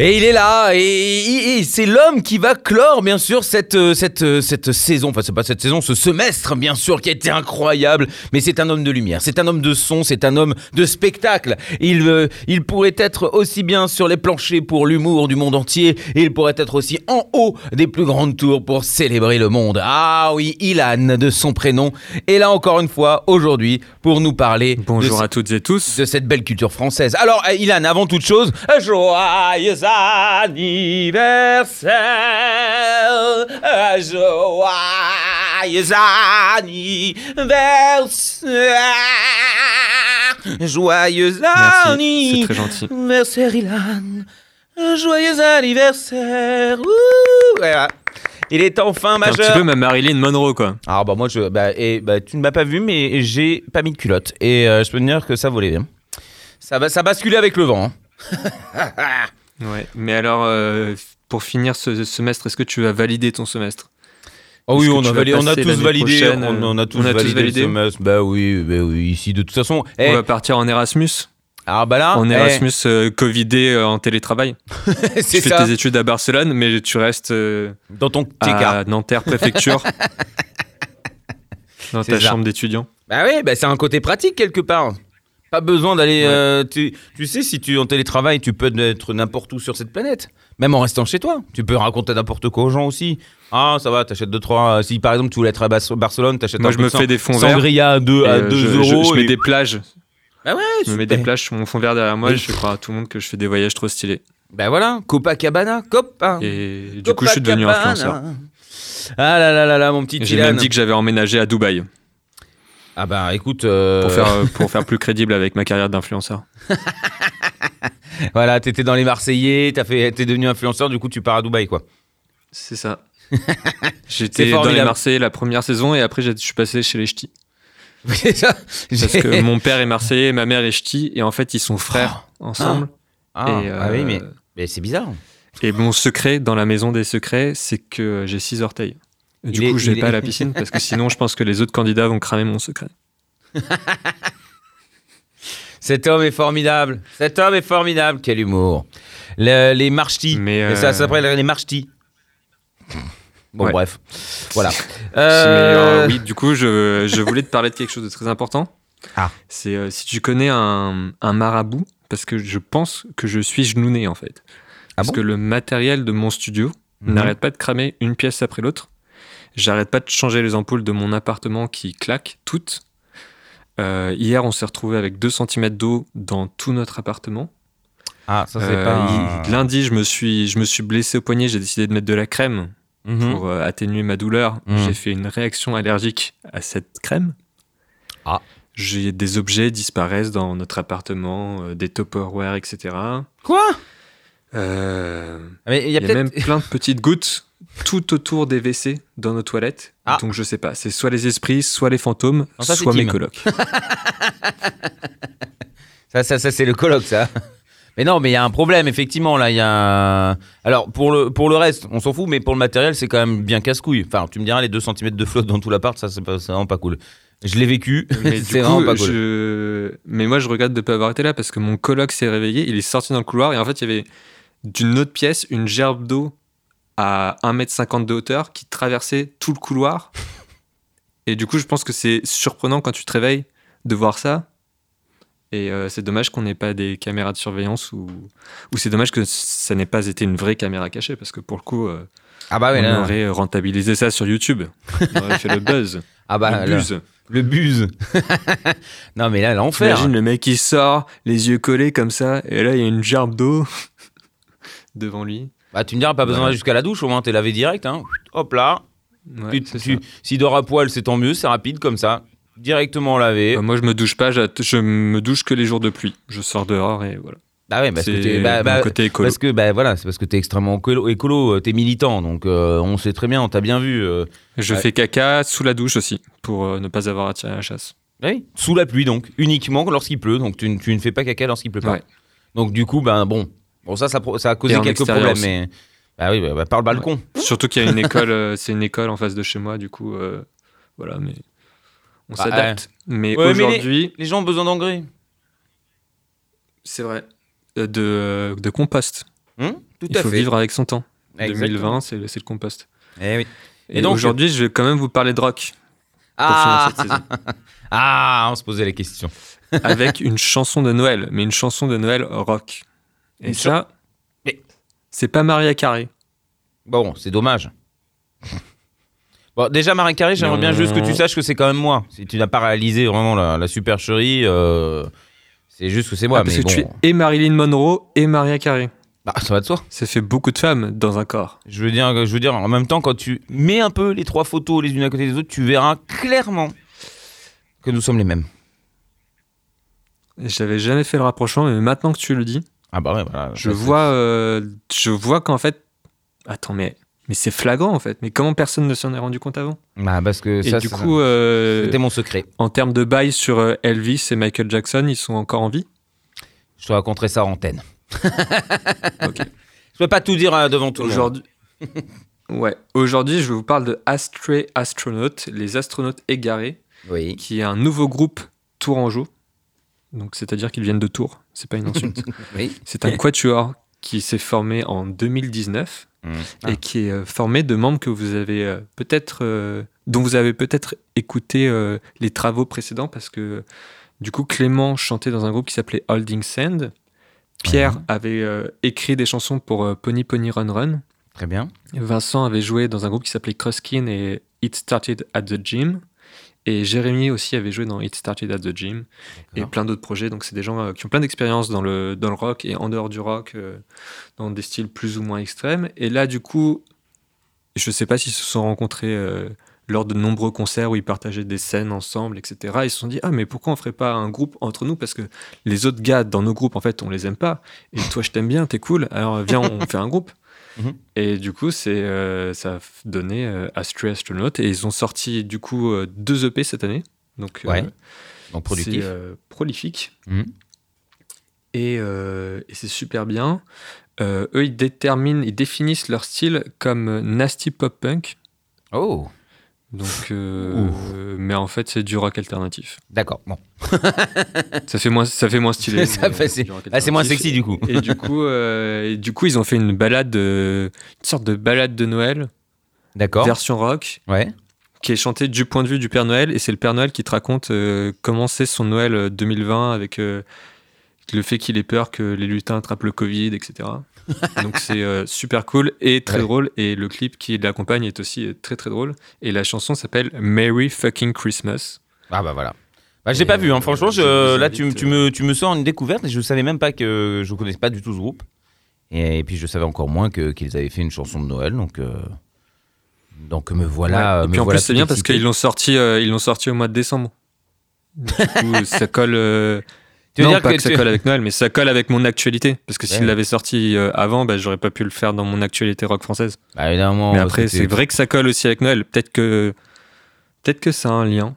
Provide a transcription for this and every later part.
Et il est là, et, et- et c'est l'homme qui va clore, bien sûr, cette, euh, cette, euh, cette saison, enfin c'est pas cette saison, ce semestre, bien sûr, qui a été incroyable, mais c'est un homme de lumière, c'est un homme de son, c'est un homme de spectacle. Il, euh, il pourrait être aussi bien sur les planchers pour l'humour du monde entier, et il pourrait être aussi en haut des plus grandes tours pour célébrer le monde. Ah oui, Ilan, de son prénom, est là encore une fois, aujourd'hui, pour nous parler de Bonjour ce- à toutes et tous. de cette belle culture française. Alors, euh, Ilan, avant toute chose, joyeux anniversaire, joyeux anniversaire, joyeux Merci, c'est très gentil. anniversaire, Ilan, joyeux anniversaire. Ouh. Il est enfin T'es un majeur. petit peu ma Marilyn Monroe, quoi. Alors bah moi je bah, et bah tu ne m'as pas vu mais j'ai pas mis de culotte et euh, je peux te dire que ça volait bien. Ça ça basculait avec le vent. hein. Ouais. Mais alors, euh, pour finir ce semestre, est-ce que tu vas valider ton semestre? Oh oui, on a, vas validé- on a passer tous validé, on, on a tous on a tous validé, le semestre. Bah oui, bah oui, ici de toute façon. Eh, On va partir en Erasmus. ah bah là, En eh, Erasmus euh, Covidé euh, en télétravail. Tu fais ça. tes études à Barcelone, mais tu restes euh, Dans ton à. Nanterre préfecture. dans ta ça. chambre d'étudiant. Bah oui, bah c'est un côté pratique quelque part. Pas besoin d'aller. Ouais. euh, tu, tu sais, si tu es en télétravail, tu peux être n'importe où sur cette planète. Même en restant chez toi. Tu peux raconter n'importe quoi aux gens aussi. Ah, ça va, t'achètes 2 trois. Si par exemple tu voulais être à Barcelone, t'achètes Moi, un je me fais des fonds verts. Sangria à 2 Et, à euh, 2 je, euros. je mets et- des plages. Ah ouais, Je me mets des plages sur mon fond vert derrière moi et je fais croire à tout le monde que je fais des voyages trop stylés. Bah voilà, Copacabana, Copa. Et du coup, je suis devenu influenceur. Ah là là là là, mon petit J'ai même dit que j'avais emménagé à Dubaï Ah bah écoute. euh, pour, faire, pour faire plus crédible avec ma carrière d'influenceur. Voilà, t'étais dans les Marseillais, t'es devenu influenceur, du coup tu pars à Dubaï quoi. C'est ça. J'étais dans les. Marseillais la première saison et après je suis passé chez les Ch'tis. Oui, ça. Parce que mon père est Marseillais, ma mère est Ch'ti et en fait ils sont frères ensemble. Ah, et, ah oui, euh, mais, mais c'est bizarre. Et mon secret dans la maison des secrets, c'est que j'ai six orteils. Du Il est- coup, je vais pas est- à la piscine parce que sinon, je pense que les autres candidats vont cramer mon secret. Cet homme est formidable. Cet homme est formidable. Quel humour. Le- les marchtis. Mais, Ça euh, s'appelle les marchtis. Bon, Ouais. bref. Voilà. Mais, Euh, euh, oui, du coup, je, je voulais te parler de quelque chose de très important. Ah. C'est si tu connais un, un marabout, parce que je pense que je suis genouné en fait. Ah parce bon? que le matériel de mon studio Mhm. n'arrête pas de cramer une pièce après l'autre. J'arrête pas de changer les ampoules de mon appartement qui claquent toutes. Euh, hier, on s'est retrouvé avec 2 cm d'eau dans tout notre appartement. Ah, ça c'est Euh, pas. Lundi, je me, suis, je me suis blessé au poignet, j'ai décidé de mettre de la crème Mhm. pour euh, atténuer ma douleur. Mhm. J'ai fait une réaction allergique à cette crème. Ah. J'ai des objets disparaissent dans notre appartement, des Tupperware, etc. Quoi? Euh, Ah, Mais il y a y a peut-être. même plein de petites gouttes tout autour des WC dans nos toilettes. Ah. Donc je sais pas, c'est soit les esprits, soit les fantômes, Non, ça, c'est soit mes colocs. Ça, ça, ça c'est le colloque, ça. Mais non, mais il y a un problème, effectivement. Là, il y a. un- Alors, pour le, pour le reste, on s'en fout, mais pour le matériel, c'est quand même bien casse-couille. Enfin, tu me diras, les 2 cm de flotte dans tout l'appart, ça, c'est vraiment pas cool. Je l'ai vécu, Mais c'est vraiment pas cool. je... Mais moi, je regrette de ne pas avoir été là parce que mon coloc s'est réveillé, il est sorti dans le couloir et en fait, il y avait d'une autre pièce une gerbe d'eau à 1m50 de hauteur qui traversait tout le couloir. Et du coup, je pense que c'est surprenant quand tu te réveilles de voir ça. Et euh, c'est dommage qu'on n'ait pas des caméras de surveillance ou, ou c'est dommage que ça n'ait pas été une vraie caméra cachée parce que pour le coup, euh, Ah bah oui, on là. aurait rentabilisé ça sur YouTube. On aurait fait le buzz, Ah bah, le buzz. le buse. non, mais là, l'enfer. T'imagines le mec qui sort, les yeux collés comme ça, et là il y a une gerbe d'eau devant lui. Bah, tu me diras, pas besoin Ouais. jusqu'à la douche, au moins, t'es lavé direct. Hein. Hop là. Ouais. S'il dort à poil, c'est tant mieux, c'est rapide comme ça. Directement lavé. Euh, moi je me douche pas, je me douche que les jours de pluie. Je sors dehors et voilà. bah ouais, parce que C'est t'es. Bah, bah, côté écolo. Parce que bah voilà, c'est parce que t'es extrêmement écolo, euh, t'es militant, donc euh, on sait très bien, on t'a bien vu. euh, Je ouais. fais caca sous la douche aussi, pour euh, ne pas avoir à tirer à la chasse. oui, sous la pluie donc, uniquement lorsqu'il pleut, donc tu, ne- tu ne fais pas caca lorsqu'il pleut pas. Ouais. Donc du coup, ben bon, Bon, ça, ça, ça a causé Et quelques extérieur problèmes, mais. Bah oui, bah, bah, par le balcon. Surtout qu'il y a une école, euh, c'est une école en face de chez moi, du coup, euh, voilà, mais on Bah, s'adapte. Mais Ouais, aujourd'hui, Les gens ont besoin d'engrais. c'est vrai, euh, de, de compost. Hum Tout Il à faut fait. vivre avec son temps. Exactement. 2020, c'est le, compost. Eh oui. Et, Et donc- aujourd'hui, je vais quand même vous parler de rock Ah, pour finir cette saison. ah, on se posait les questions. avec une chanson de Noël, mais une chanson de Noël rock. Et ça, Mais- c'est pas Maria Carey. Bon, c'est dommage. Bon, déjà, Marie Carré, j'aimerais bien juste que tu saches que c'est quand même moi. Si tu n'as pas réalisé vraiment la, la supercherie, euh, c'est juste que c'est moi. Ah, parce mais que tu es et Marilyn Monroe et Maria Carey. bah, ça va de soi. Ça fait beaucoup de femmes dans un corps. Je veux dire, je veux dire, en même temps, quand tu mets un peu les trois photos les unes à côté des autres, tu verras clairement que nous sommes les mêmes. J'avais jamais fait le rapprochement, mais maintenant que tu le dis, Ah bah ouais, voilà. je vois, euh, je vois qu'en fait, attends, mais mais c'est flagrant en fait. Mais comment personne ne s'en est rendu compte avant? Bah, parce que Et ça, du coup, euh, c'était mon secret. en termes de bail sur euh, Elvis et Michael Jackson, ils sont encore en vie? Je te raconterai ça en antenne. Ok. Je peux pas tout dire devant tout le monde. Aujourd'hui, ouais. Aujourd'hui, je vous parle de Astray Astronaut, les astronautes égarés, Oui. qui est un nouveau groupe tourangeau. Donc, c'est-à-dire qu'ils viennent de Tours. C'est pas une insulte. Oui. C'est un quatuor qui s'est formé en 2019 Mmh. et qui est euh, formé de membres que vous avez euh, peut-être, euh, dont vous avez peut-être écouté euh, les travaux précédents parce que du coup Clément chantait dans un groupe qui s'appelait Holding Sand. Pierre avait euh, écrit des chansons pour Pony Pony Run Run. Très bien. Vincent avait joué dans un groupe qui s'appelait Cruskin et It Started at the Gym. Et Jérémy aussi avait joué dans It Started at the Gym et plein d'autres projets. Donc, c'est des gens euh, qui ont plein d'expérience dans le, dans le rock et en dehors du rock, euh, dans des styles plus ou moins extrêmes. Et là, du coup, je sais pas s'ils se sont rencontrés euh, lors de nombreux concerts où ils partageaient des scènes ensemble, etc. Ils se sont dit Ah, mais pourquoi on ferait pas un groupe entre nous? Parce que les autres gars dans nos groupes, en fait, on les aime pas. Et toi, je t'aime bien, t'es cool. Alors, viens, on fait un groupe. Mhm. Et du coup, c'est, euh, ça a donné euh, Astray Astronaut. Et ils ont sorti, du coup, euh, deux EP cette année. Donc, euh, Ouais. Donc productif. prolifique. Mhm. Et, et c'est super bien. Eux, ils déterminent, ils définissent leur style comme nasty pop punk. Oh, Donc, euh, mais en fait, c'est du rock alternatif. d'accord. Bon. Ça fait moins, ça fait moins stylé. Euh, c'est- Ah, c'est moins sexy du coup. Et du coup, euh, et du coup, ils ont fait une balade, de, une sorte de balade de Noël, D'accord. version rock, Ouais. qui est chantée du point de vue du Père Noël. Et c'est le Père Noël qui te raconte euh, comment c'est son Noël euh, 2020 avec euh, le fait qu'il ait peur que les lutins attrapent le Covid, etc. Donc c'est euh, super cool et très Ouais. drôle. Et le clip qui l'accompagne est aussi euh, très très drôle. Et la chanson s'appelle Merry Fucking Christmas. Ah bah voilà. Bah, j'ai pas vu, hein. euh, franchement. je là, tu, me, tu me sors une découverte et je savais même pas que je connaissais pas du tout ce groupe. Et, puis je savais encore moins que qu'ils avaient fait une chanson de Noël. Donc, euh, donc me voilà. Ouais. Et me puis en voilà plus c'est bien parce qu'ils l'ont sorti, euh, ils l'ont sorti au mois de décembre. Du coup, ça colle. Euh, Tu veux non, dire pas que que, ça tu- colle avec Noël, mais ça colle avec mon actualité. Parce que s'il Ouais. l'avait sorti euh, avant, bah, j'aurais pas pu le faire dans mon actualité rock française. Bah, évidemment. mais après, c'est vrai que ça colle aussi avec Noël. Peut-être que, peut-être que ça a un lien.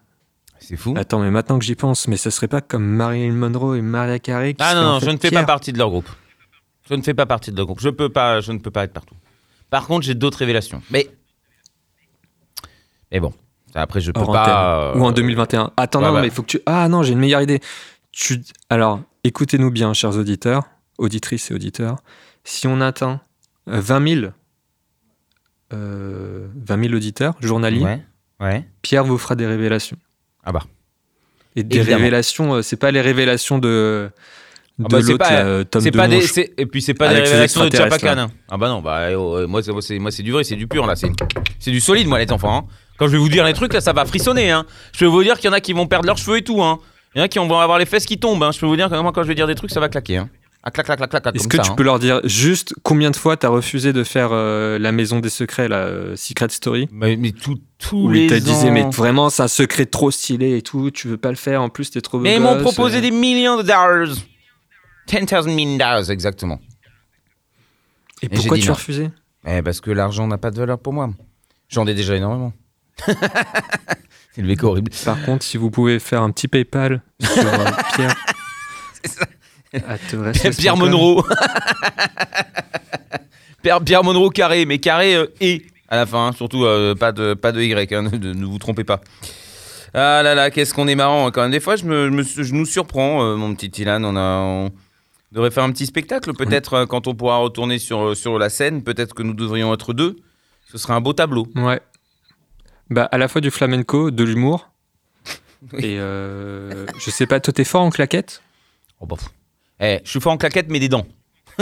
C'est fou. Attends, mais maintenant que j'y pense, mais ça serait pas comme Marilyn Monroe et Maria Carey qui Ah non, non, je ne fais Pierre pas partie de leur groupe. Je ne fais pas partie de leur groupe. Je peux pas, je ne peux pas être partout. Par contre, j'ai d'autres révélations. Mais, mais bon, après je peux Hors pas. antenne. Ou en euh, 2021. Attends, ouais, non, ouais. mais il faut que tu. Ah non, j'ai une meilleure idée. Tu... Alors, écoutez-nous bien, chers auditeurs, auditrices et auditeurs. Si on atteint euh, 20 000, euh, 20 000 auditeurs journaliers, Ouais, ouais. Pierre vous fera des révélations. Ah bah. Et des Évidemment. révélations, euh, c'est pas les révélations de, de Ah bah, l'autre, pas- là, euh, Tom C'est pas des, et puis c'est pas des révélations de Chapacan. hein. Ah bah non, bah oh, euh, moi c'est moi, c'est du vrai, c'est du pur là, c'est c'est du solide moi les enfants. hein. Quand je vais vous dire les trucs là, ça va frissonner. Hein. Je peux vous dire qu'il y en a qui vont perdre leurs cheveux et tout. Hein. Il y en a qui vont avoir les fesses qui tombent. Hein. Je peux vous dire que moi quand je vais dire des trucs, ça va claquer. Hein. Ah clac clac clac clac. clac, Est-ce que ça, tu hein. peux leur dire juste combien de fois t'as refusé de faire euh, la maison des secrets, la euh, Secret Story? Mais, mais tout, tous Où les ils te disaient, mais vraiment, c'est un secret trop stylé et tout, tu veux pas le faire, en plus t'es trop beau Mais ils m'ont proposé euh. des millions de dollars. 10,000 million dollars exactement. Et j'ai pourquoi tu as refusé? Eh, parce que l'argent n'a pas de valeur pour moi. J'en ai déjà énormément. c'est le vécu horrible. Par contre, si vous pouvez faire un petit PayPal sur euh, Pierre, À te restless.com. Pierre Monroe. Pierre, Pierre Monroe carré, mais carré euh, et à la fin, hein, surtout euh, pas, de, pas de Y, hein, ne, ne vous trompez pas. Ah là là, qu'est-ce qu'on est marrant hein, quand même. Des fois, je, me, je, me- je nous surprends, euh, mon petit Ilan. On, a, on devrait faire un petit spectacle, peut-être, quand on pourra retourner sur, sur la scène. Peut-être que nous devrions être deux. Ce serait un beau tableau. Ouais. Bah, à la fois du flamenco, de l'humour. Oui. Et euh, je sais pas, toi t'es fort en claquettes? Oh, bah. Eh, je suis fort en claquettes, mais des dents.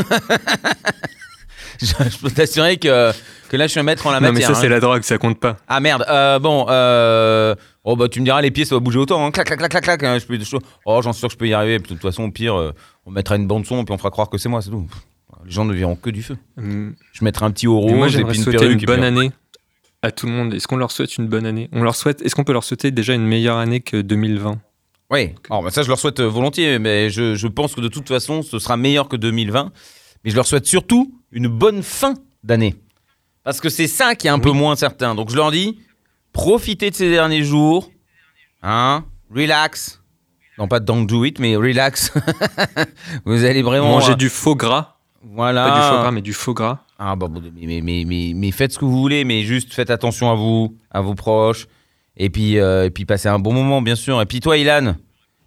je, je peux t'assurer que, que là, je suis un maître en la Non, mais matière. ça hein. c'est la drogue, ça compte pas. Ah merde, euh, bon, euh... oh bah tu me diras les pieds ça va bouger autant, hein. clac clac clac clac clac, hein. je peux... je- oh j'en suis sûr que je peux y arriver, puis de toute façon au pire on mettra une bande son et puis on fera croire que c'est moi, c'est tout. Pff, Les gens ne verront que du feu. Hum, Je mettrai un petit haut et moi et j'aimerais puis une perruque. une bonne puis- année à tout le monde. Est-ce qu'on leur souhaite une bonne année? On leur souhaite. Est-ce qu'on peut leur souhaiter déjà une meilleure année que 2020 Oui, alors, bah, ça je leur souhaite euh, volontiers, mais je, je pense que de toute façon ce sera meilleur que 2020. Mais je leur souhaite surtout une bonne fin d'année. Parce que c'est ça qui est un peu moins certain. Donc je leur dis, profitez de ces derniers jours, hein, relax. Non pas don't do it, mais relax. Vous allez vraiment... Manger euh, du faux gras, Voilà. pas du foie gras, mais du faux gras. Ah bah, bon, mais, mais, mais, mais, mais faites ce que vous voulez, mais juste faites attention à vous, à vos proches, et puis, euh, et puis passez un bon moment, bien sûr. Et puis toi, Ilan,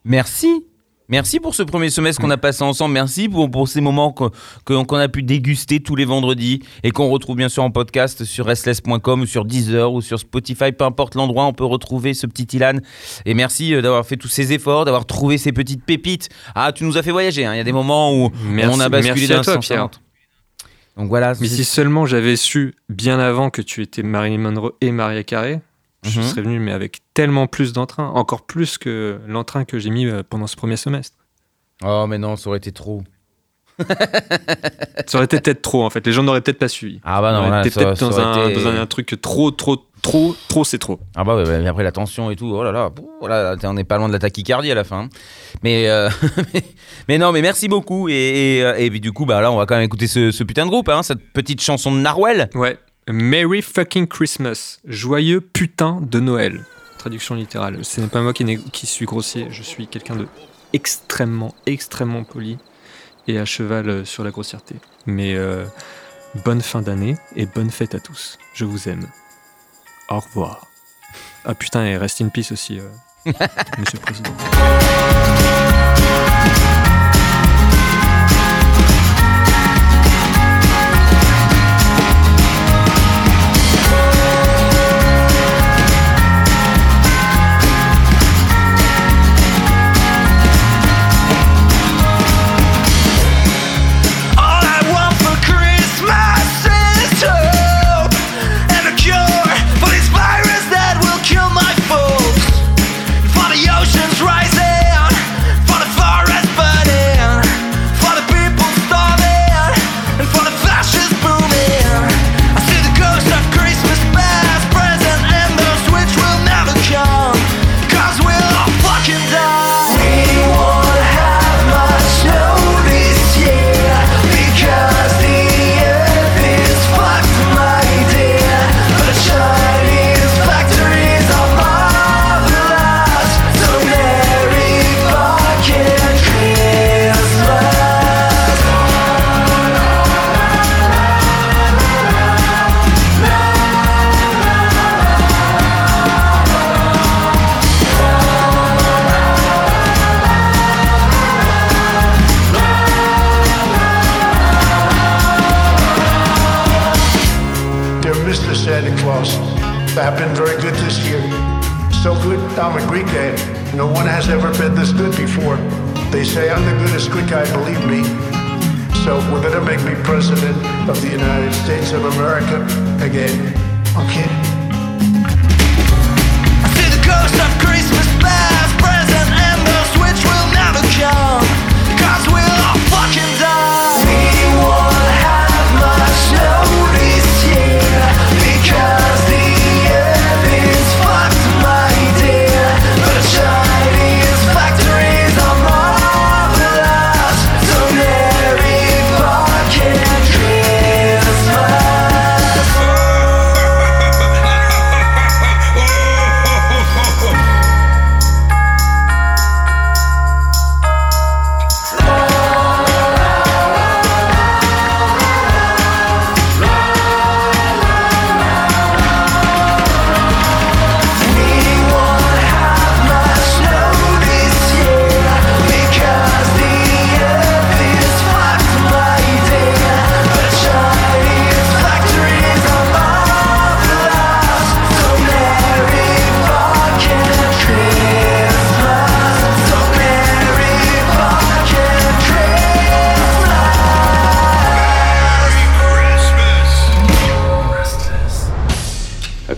merci. Merci pour ce premier semestre qu'on a passé ensemble. Merci pour, pour ces moments que- qu'on a pu déguster tous les vendredis et qu'on retrouve bien sûr en podcast sur restless.com ou sur Deezer ou sur Spotify, peu importe l'endroit, on peut retrouver ce petit Ilan. Et merci euh, d'avoir fait tous ces efforts, d'avoir trouvé ces petites pépites. Ah, tu nous as fait voyager. hein. Il y a des moments où Merci, on a basculé d'un sens à l'autre. Donc voilà. Mais si seulement j'avais su bien avant que tu étais Marilyn Monroe et Maria Carré, je Mhm. serais venu mais avec tellement plus d'entrain, encore plus que l'entrain que j'ai mis euh, pendant ce premier semestre. Oh, mais non, ça aurait été trop. Ça aurait été peut-être trop en fait, les gens n'auraient peut-être pas suivi. Ah bah On non, là, peut-être dans, été- dans un truc trop, trop, trop, trop, c'est trop. Ah bah ouais, ouais, mais après la tension et tout, oh là là, pouh, oh là là, on n'est pas loin de la tachycardie à la fin. Mais, euh, mais, mais non, mais merci beaucoup. Et, et, euh, et puis du coup, bah là, on va quand même écouter ce, ce putain de groupe, hein, cette petite chanson de Narwhal. Ouais. Merry fucking Christmas. Joyeux putain de Noël. Traduction littérale. Ce n'est pas moi qui, suis grossier, je suis quelqu'un de extrêmement, extrêmement poli et à cheval euh, sur la grossièreté. Mais euh, bonne fin d'année et bonne fête à tous. Je vous aime. Au revoir. Ah putain, et rest in peace aussi, euh, monsieur le président. A Greek dad. No one has ever been this good before. They say I'm the goodest Greek guy, believe me. So we're gonna make me president of the United States of America again. Okay?